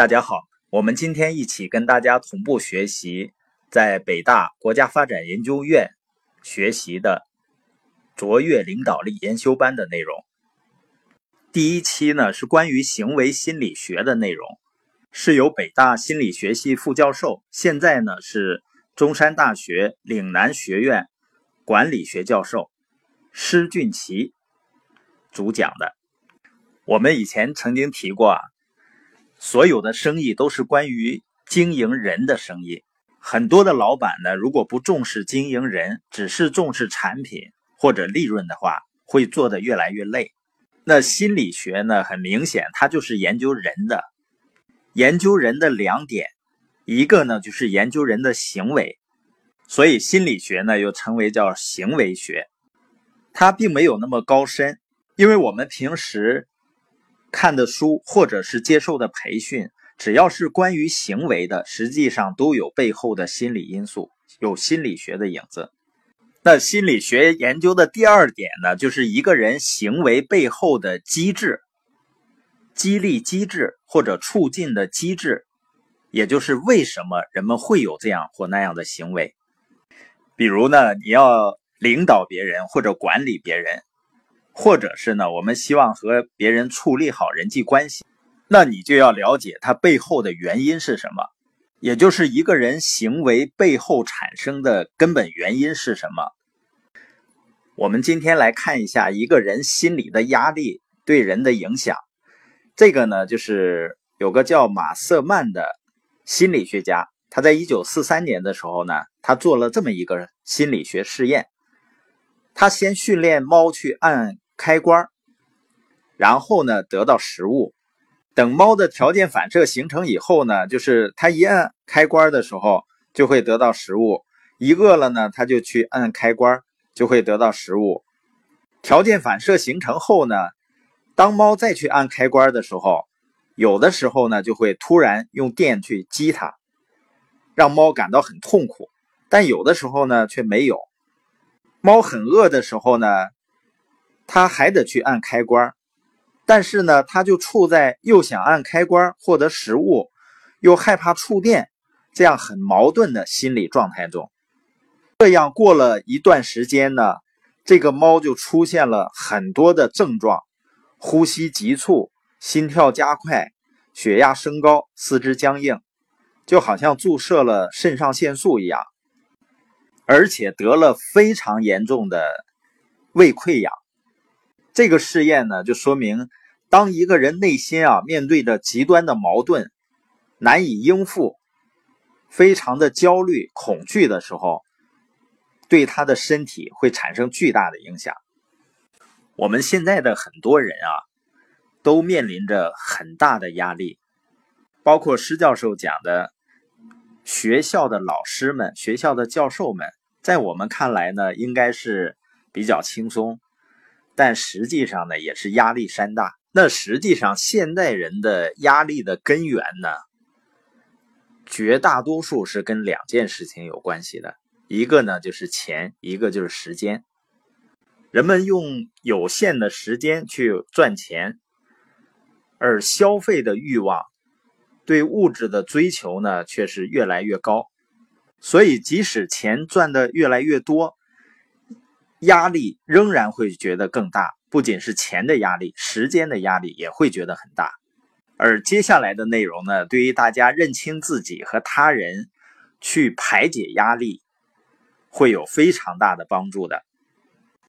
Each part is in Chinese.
大家好，我们今天一起跟大家同步学习在北大国家发展研究院学习的卓越领导力研修班的内容。第一期呢是关于行为心理学的内容，是由北大心理学系副教授，现在呢是中山大学岭南学院管理学教授施俊奇主讲的。我们以前曾经提过啊。所有的生意都是关于经营人的生意。很多的老板呢，如果不重视经营人，只是重视产品或者利润的话，会做得越来越累。那心理学呢，很明显，它就是研究人的，研究人的两点，一个呢就是研究人的行为，所以心理学呢又称为叫行为学。它并没有那么高深，因为我们平时。看的书或者是接受的培训，只要是关于行为的，实际上都有背后的心理因素，有心理学的影子。那心理学研究的第二点呢，就是一个人行为背后的机制、激励机制或者促进的机制，也就是为什么人们会有这样或那样的行为。比如呢，你要领导别人或者管理别人。或者是呢，我们希望和别人处理好人际关系，那你就要了解他背后的原因是什么，也就是一个人行为背后产生的根本原因是什么。我们今天来看一下一个人心理的压力对人的影响。这个呢，就是有个叫马瑟曼的心理学家，他在一九四三年的时候呢，他做了这么一个心理学试验，他先训练猫去按。开关，然后呢得到食物。等猫的条件反射形成以后呢，就是它一按开关的时候就会得到食物。一饿了呢，它就去按开关，就会得到食物。条件反射形成后呢，当猫再去按开关的时候，有的时候呢就会突然用电去击它，让猫感到很痛苦。但有的时候呢却没有。猫很饿的时候呢。它还得去按开关，但是呢，它就处在又想按开关获得食物，又害怕触电这样很矛盾的心理状态中。这样过了一段时间呢，这个猫就出现了很多的症状：呼吸急促、心跳加快、血压升高、四肢僵硬，就好像注射了肾上腺素一样，而且得了非常严重的胃溃疡。这个试验呢，就说明，当一个人内心啊面对着极端的矛盾，难以应付，非常的焦虑、恐惧的时候，对他的身体会产生巨大的影响。我们现在的很多人啊，都面临着很大的压力，包括施教授讲的，学校的老师们、学校的教授们，在我们看来呢，应该是比较轻松。但实际上呢，也是压力山大。那实际上，现代人的压力的根源呢，绝大多数是跟两件事情有关系的。一个呢就是钱，一个就是时间。人们用有限的时间去赚钱，而消费的欲望、对物质的追求呢，却是越来越高。所以，即使钱赚的越来越多，压力仍然会觉得更大，不仅是钱的压力，时间的压力也会觉得很大。而接下来的内容呢，对于大家认清自己和他人，去排解压力，会有非常大的帮助的。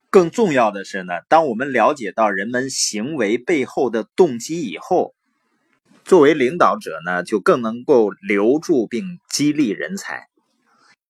更重要的是呢，当我们了解到人们行为背后的动机以后，作为领导者呢，就更能够留住并激励人才。